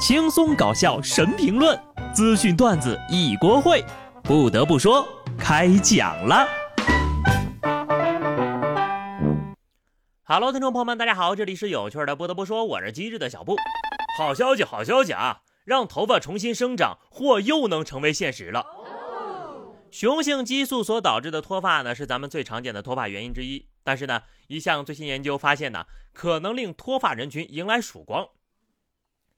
轻松搞笑神评论，资讯段子一锅烩。不得不说，开讲了。Hello，听众朋友们，大家好，这里是有趣的。不得不说，我是机智的小布。好消息，好消息啊！让头发重新生长，或又能成为现实了。雄性激素所导致的脱发呢，是咱们最常见的脱发原因之一。但是呢，一项最新研究发现呢，可能令脱发人群迎来曙光。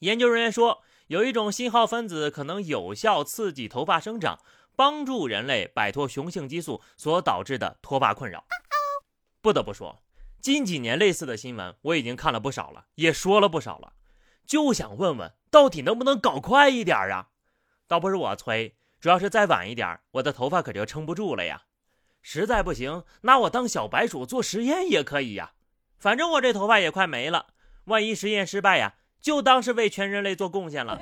研究人员说，有一种信号分子可能有效刺激头发生长，帮助人类摆脱雄性激素所导致的脱发困扰。不得不说，近几年类似的新闻我已经看了不少了，也说了不少了，就想问问，到底能不能搞快一点啊？倒不是我催，主要是再晚一点，我的头发可就撑不住了呀。实在不行，拿我当小白鼠做实验也可以呀。反正我这头发也快没了，万一实验失败呀？就当是为全人类做贡献了。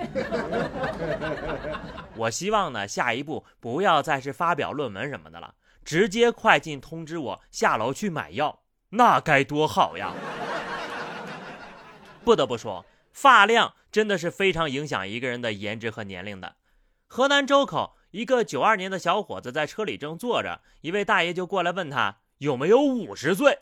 我希望呢，下一步不要再是发表论文什么的了，直接快进通知我下楼去买药，那该多好呀！不得不说，发量真的是非常影响一个人的颜值和年龄的。河南周口一个九二年的小伙子在车里正坐着，一位大爷就过来问他有没有五十岁。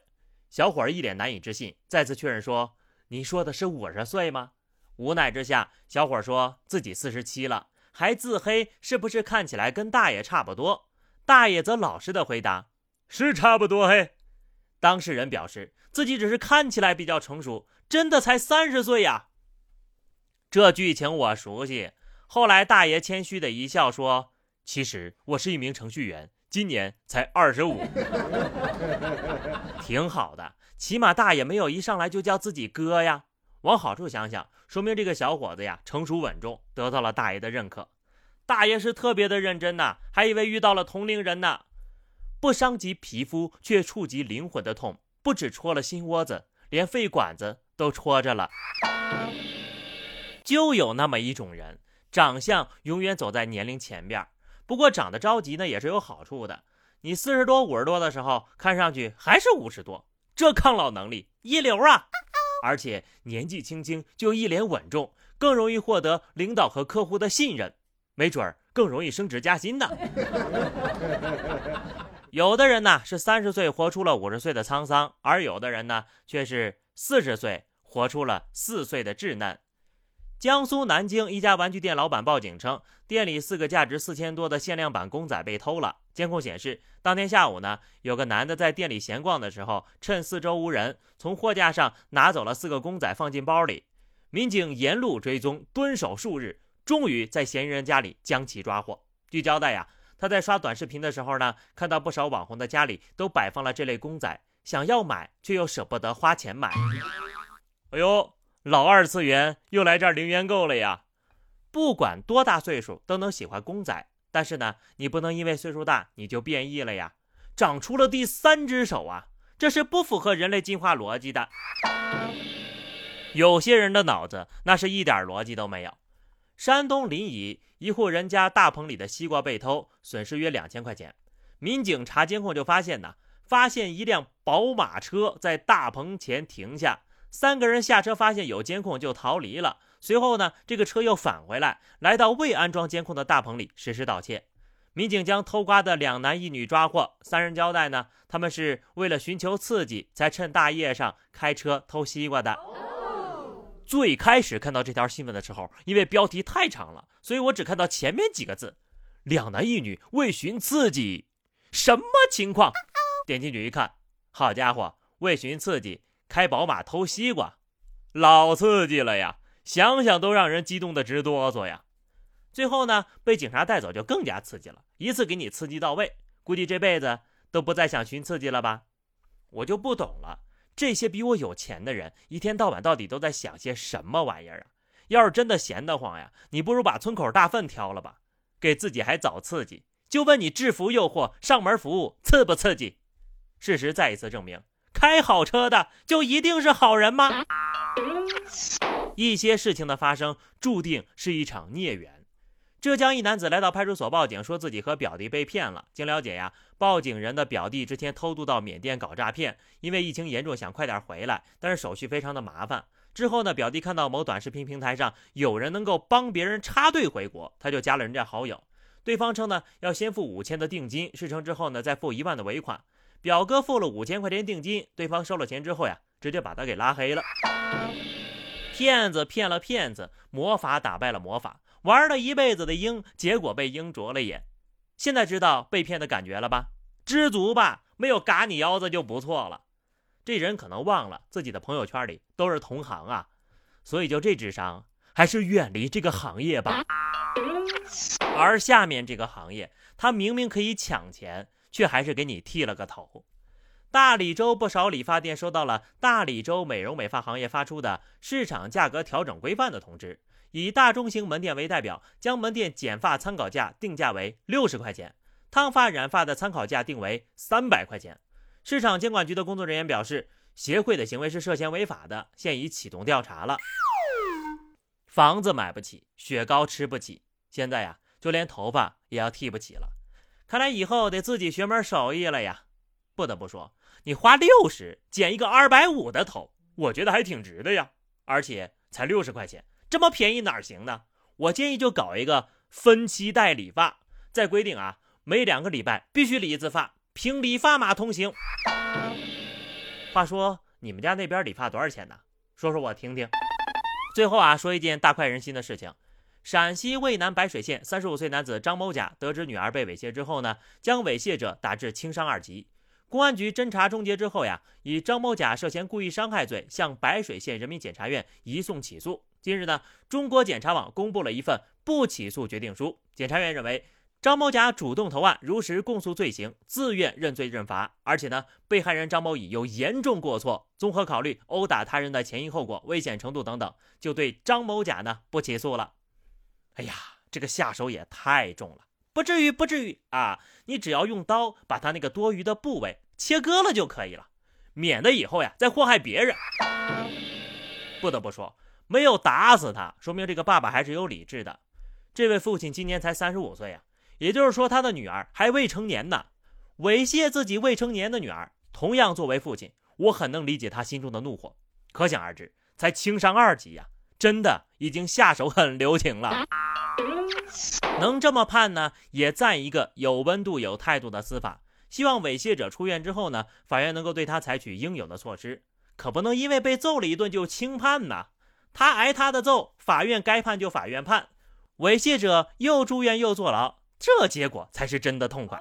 小伙一脸难以置信，再次确认说。你说的是五十岁吗？无奈之下，小伙说自己四十七了，还自黑是不是看起来跟大爷差不多？大爷则老实的回答：“是差不多。”嘿，当事人表示自己只是看起来比较成熟，真的才三十岁呀。这剧情我熟悉。后来大爷谦虚的一笑说：“其实我是一名程序员，今年才二十五，挺好的。”起码大爷没有一上来就叫自己哥呀。往好处想想，说明这个小伙子呀成熟稳重，得到了大爷的认可。大爷是特别的认真呐，还以为遇到了同龄人呢。不伤及皮肤却触及灵魂的痛，不止戳了心窝子，连肺管子都戳着了。就有那么一种人，长相永远走在年龄前边。不过长得着急呢也是有好处的。你四十多、五十多的时候，看上去还是五十多。这抗老能力一流啊！而且年纪轻轻就一脸稳重，更容易获得领导和客户的信任，没准儿更容易升职加薪呢。有的人呢是三十岁活出了五十岁的沧桑，而有的人呢却是四十岁活出了四岁的稚嫩。江苏南京一家玩具店老板报警称，店里四个价值四千多的限量版公仔被偷了。监控显示，当天下午呢，有个男的在店里闲逛的时候，趁四周无人，从货架上拿走了四个公仔，放进包里。民警沿路追踪，蹲守数日，终于在嫌疑人家里将其抓获。据交代呀，他在刷短视频的时候呢，看到不少网红的家里都摆放了这类公仔，想要买却又舍不得花钱买。哎呦！老二次元又来这儿零元购了呀！不管多大岁数都能喜欢公仔，但是呢，你不能因为岁数大你就变异了呀，长出了第三只手啊，这是不符合人类进化逻辑的。有些人的脑子那是一点逻辑都没有。山东临沂一户人家大棚里的西瓜被偷，损失约两千块钱。民警查监控就发现呢，发现一辆宝马车在大棚前停下。三个人下车，发现有监控就逃离了。随后呢，这个车又返回来，来到未安装监控的大棚里实施盗窃。民警将偷瓜的两男一女抓获。三人交代呢，他们是为了寻求刺激，才趁大夜上开车偷西瓜的。最开始看到这条新闻的时候，因为标题太长了，所以我只看到前面几个字：两男一女为寻刺激，什么情况？点进去一看，好家伙，为寻刺激。开宝马偷西瓜，老刺激了呀！想想都让人激动的直哆嗦呀。最后呢，被警察带走就更加刺激了，一次给你刺激到位，估计这辈子都不再想寻刺激了吧？我就不懂了，这些比我有钱的人一天到晚到底都在想些什么玩意儿啊？要是真的闲得慌呀，你不如把村口大粪挑了吧，给自己还找刺激？就问你制服诱惑上门服务刺不刺激？事实再一次证明。开好车的就一定是好人吗？一些事情的发生注定是一场孽缘。浙江一男子来到派出所报警，说自己和表弟被骗了。经了解呀，报警人的表弟之前偷渡到缅甸搞诈骗，因为疫情严重想快点回来，但是手续非常的麻烦。之后呢，表弟看到某短视频平台上有人能够帮别人插队回国，他就加了人家好友。对方称呢要先付五千的定金，事成之后呢再付一万的尾款。表哥付了五千块钱定金，对方收了钱之后呀，直接把他给拉黑了。骗子骗了骗子，魔法打败了魔法，玩了一辈子的鹰，结果被鹰啄了眼。现在知道被骗的感觉了吧？知足吧，没有嘎你腰子就不错了。这人可能忘了自己的朋友圈里都是同行啊，所以就这智商，还是远离这个行业吧。而下面这个行业，他明明可以抢钱。却还是给你剃了个头。大理州不少理发店收到了大理州美容美发行业发出的市场价格调整规范的通知，以大中型门店为代表，将门店剪发参考价定价为六十块钱，烫发染发的参考价定为三百块钱。市场监管局的工作人员表示，协会的行为是涉嫌违法的，现已启动调查了。房子买不起，雪糕吃不起，现在呀，就连头发也要剃不起了。看来以后得自己学门手艺了呀！不得不说，你花六十剪一个二百五的头，我觉得还挺值的呀。而且才六十块钱，这么便宜哪行呢？我建议就搞一个分期代理发，再规定啊，每两个礼拜必须理一次发，凭理发码通行。话说你们家那边理发多少钱呢？说说我听听。最后啊，说一件大快人心的事情。陕西渭南白水县三十五岁男子张某甲得知女儿被猥亵之后呢，将猥亵者打至轻伤二级。公安局侦查终结之后呀，以张某甲涉嫌故意伤害罪向白水县人民检察院移送起诉。近日呢，中国检察网公布了一份不起诉决定书。检察院认为，张某甲主动投案，如实供述罪行，自愿认罪认罚，而且呢，被害人张某乙有严重过错，综合考虑殴打他人的前因后果、危险程度等等，就对张某甲呢不起诉了。哎呀，这个下手也太重了，不至于，不至于啊！你只要用刀把他那个多余的部位切割了就可以了，免得以后呀再祸害别人。不得不说，没有打死他，说明这个爸爸还是有理智的。这位父亲今年才三十五岁呀，也就是说他的女儿还未成年呢，猥亵自己未成年的女儿。同样作为父亲，我很能理解他心中的怒火。可想而知，才轻伤二级呀。真的已经下手很留情了，能这么判呢，也赞一个有温度、有态度的司法。希望猥亵者出院之后呢，法院能够对他采取应有的措施，可不能因为被揍了一顿就轻判呐。他挨他的揍，法院该判就法院判，猥亵者又住院又坐牢，这结果才是真的痛快。